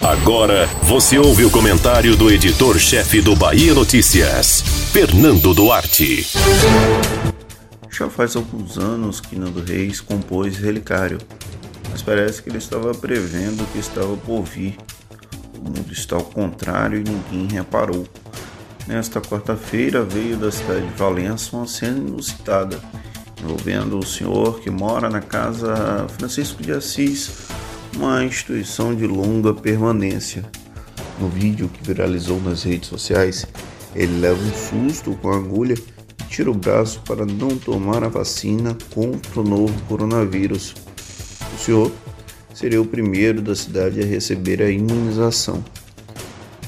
Agora você ouve o comentário do editor-chefe do Bahia Notícias, Fernando Duarte. Já faz alguns anos que Nando Reis compôs Relicário, mas parece que ele estava prevendo o que estava por vir. O mundo está ao contrário e ninguém reparou. Nesta quarta-feira veio da cidade de Valença uma cena inusitada, envolvendo o senhor que mora na casa Francisco de Assis, uma instituição de longa permanência. No vídeo que viralizou nas redes sociais, ele leva um susto com a agulha e tira o braço para não tomar a vacina contra o novo coronavírus. O senhor seria o primeiro da cidade a receber a imunização.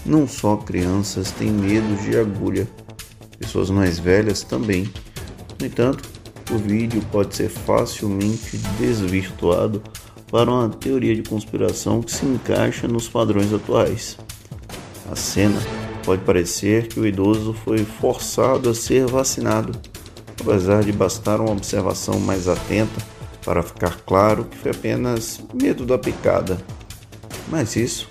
Não só crianças têm medo de agulha, pessoas mais velhas também. No entanto, o vídeo pode ser facilmente desvirtuado para uma teoria de conspiração que se encaixa nos padrões atuais. A cena pode parecer que o idoso foi forçado a ser vacinado, apesar de bastar uma observação mais atenta para ficar claro que foi apenas medo da picada. Mas isso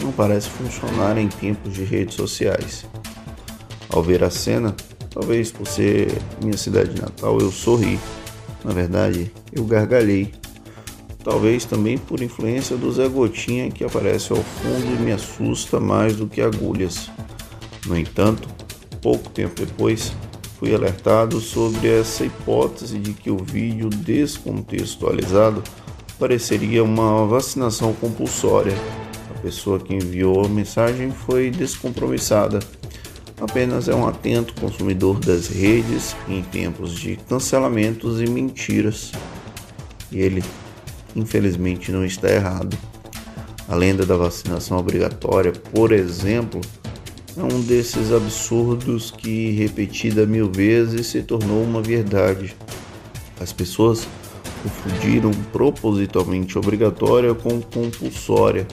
não parece funcionar em tempos de redes sociais. Ao ver a cena, talvez por ser minha cidade natal, eu sorri. Na verdade, eu gargalhei Talvez também por influência do Zé Gotinha que aparece ao fundo e me assusta mais do que agulhas. No entanto, pouco tempo depois, fui alertado sobre essa hipótese de que o vídeo descontextualizado pareceria uma vacinação compulsória. A pessoa que enviou a mensagem foi descompromissada. Apenas é um atento consumidor das redes em tempos de cancelamentos e mentiras. E ele infelizmente não está errado. A lenda da vacinação obrigatória, por exemplo, é um desses absurdos que, repetida mil vezes, se tornou uma verdade. As pessoas confundiram propositalmente obrigatória com compulsória.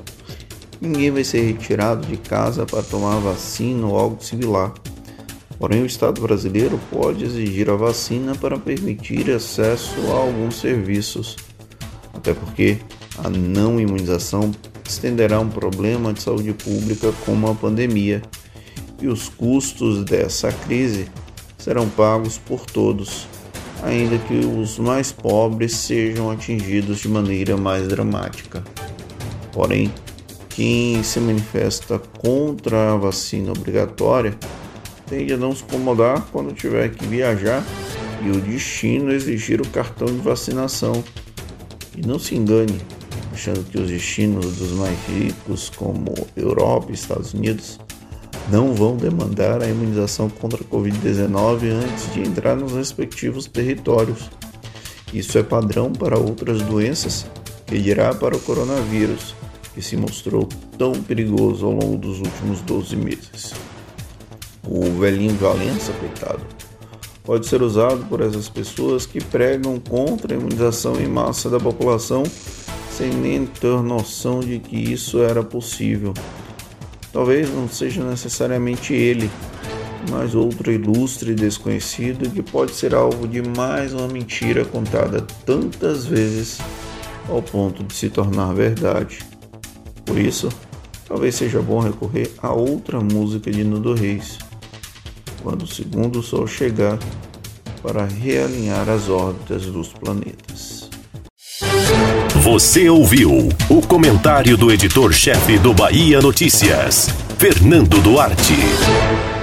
Ninguém vai ser retirado de casa para tomar vacina ou algo similar. Porém, o Estado brasileiro pode exigir a vacina para permitir acesso a alguns serviços até porque a não imunização estenderá um problema de saúde pública como a pandemia, e os custos dessa crise serão pagos por todos, ainda que os mais pobres sejam atingidos de maneira mais dramática. Porém, quem se manifesta contra a vacina obrigatória tende a não se incomodar quando tiver que viajar e o destino exigir o cartão de vacinação e não se engane, achando que os destinos dos mais ricos, como Europa e Estados Unidos, não vão demandar a imunização contra a Covid-19 antes de entrar nos respectivos territórios. Isso é padrão para outras doenças, que dirá para o coronavírus, que se mostrou tão perigoso ao longo dos últimos 12 meses. O velhinho Valença, coitado, pode ser usado por essas pessoas que pregam contra a imunização em massa da população sem nem ter noção de que isso era possível. Talvez não seja necessariamente ele, mas outro ilustre desconhecido que pode ser alvo de mais uma mentira contada tantas vezes ao ponto de se tornar verdade. Por isso, talvez seja bom recorrer a outra música de Nudo Reis quando o segundo Sol chegar para realinhar as órbitas dos planetas. Você ouviu o comentário do editor-chefe do Bahia Notícias, Fernando Duarte.